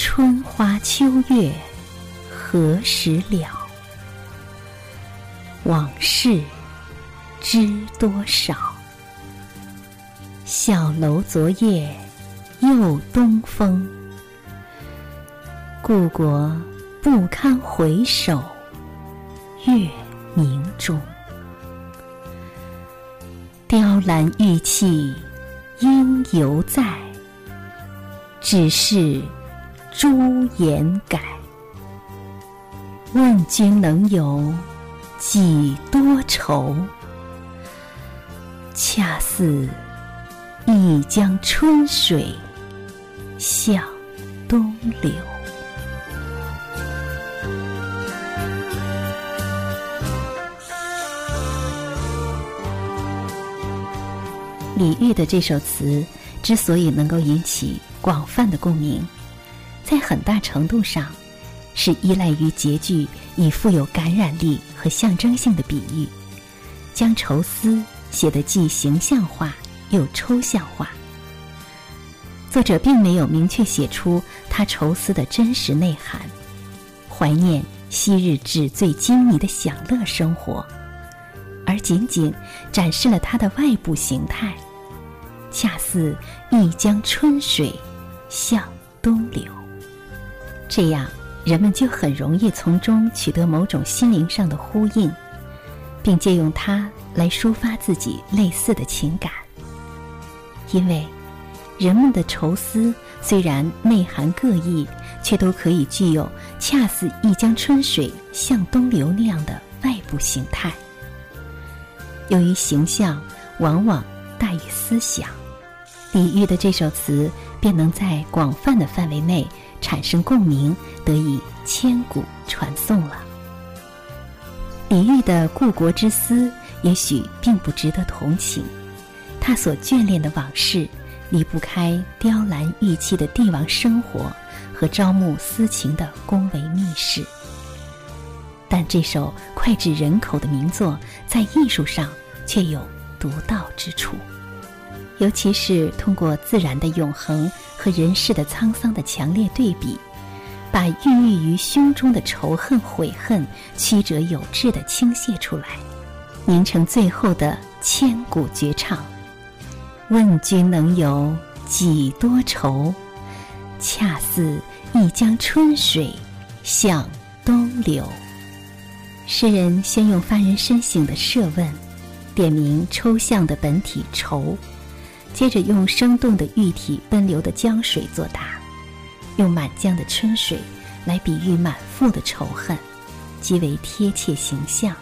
春花秋月何时了？往事知多少？小楼昨夜又东风，故国不堪回首月明中。雕栏玉砌应犹在，只是朱颜改。问君能有几多愁？恰似一江春水向东流。李煜的这首词之所以能够引起广泛的共鸣，在很大程度上是依赖于结句以富有感染力和象征性的比喻，将愁思写得既形象化又抽象化。作者并没有明确写出他愁思的真实内涵，怀念昔日纸醉金迷的享乐生活，而仅仅展示了他的外部形态。恰似一江春水向东流，这样人们就很容易从中取得某种心灵上的呼应，并借用它来抒发自己类似的情感。因为人们的愁思虽然内涵各异，却都可以具有恰似一江春水向东流那样的外部形态。由于形象往往大于思想。李煜的这首词便能在广泛的范围内产生共鸣，得以千古传颂了。李煜的故国之思也许并不值得同情，他所眷恋的往事离不开雕栏玉砌的帝王生活和朝暮私情的宫闱秘事。但这首脍炙人口的名作，在艺术上却有独到之处。尤其是通过自然的永恒和人世的沧桑的强烈对比，把孕育于胸中的仇恨、悔恨曲折有致地倾泻出来，凝成最后的千古绝唱。问君能有几多愁？恰似一江春水向东流。诗人先用发人深省的设问，点明抽象的本体愁。接着用生动的玉体奔流的江水作答，用满江的春水来比喻满腹的仇恨，极为贴切形象。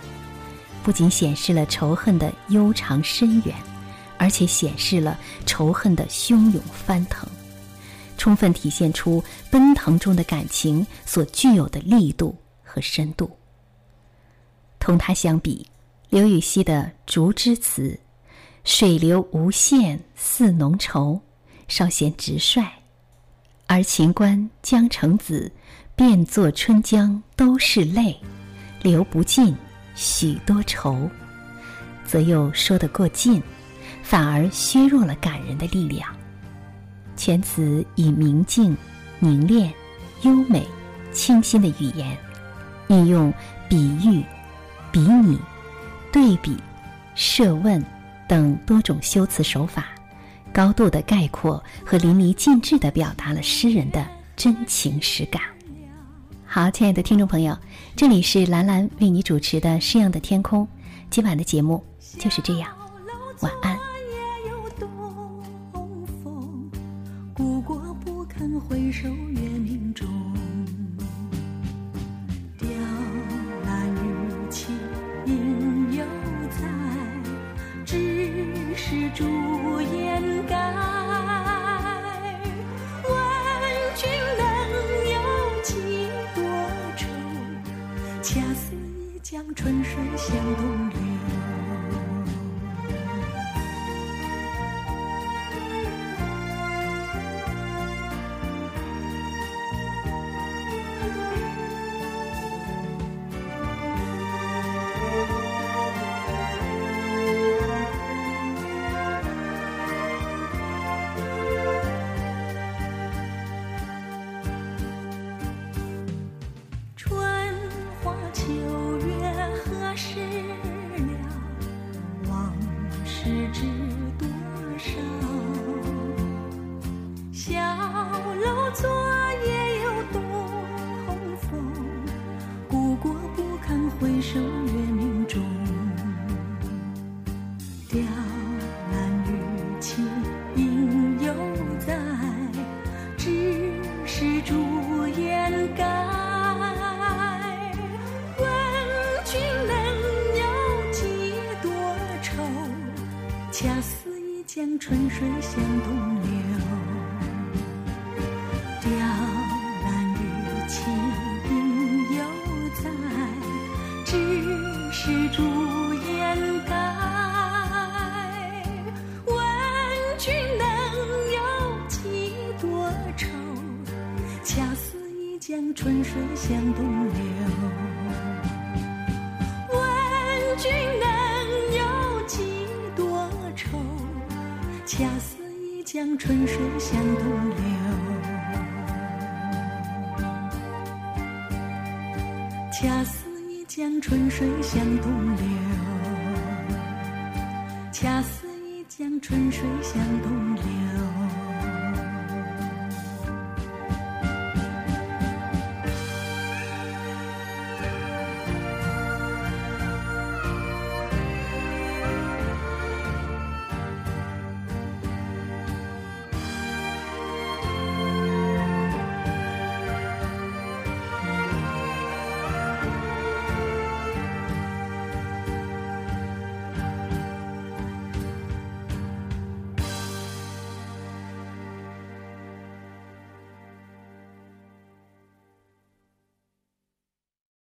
不仅显示了仇恨的悠长深远，而且显示了仇恨的汹涌翻腾，充分体现出奔腾中的感情所具有的力度和深度。同它相比，刘禹锡的《竹枝词》。水流无限似浓稠，稍显直率；而秦观江城子，便作春江都是泪，流不尽许多愁，则又说得过尽，反而削弱了感人的力量。全词以明净、凝练、优美、清新的语言，运用比喻、比拟、对比、设问。等多种修辞手法，高度的概括和淋漓尽致的表达了诗人的真情实感。好，亲爱的听众朋友，这里是兰兰为你主持的《诗样的天空》，今晚的节目就是这样，晚安。江春水向东流。春水向东流。雕栏玉砌应犹在，只是朱颜改。问君能有几多愁？恰似一江春水向东流。问君能恰似一江春水向东流。恰似一江春水向东流。恰似一江春水向东流。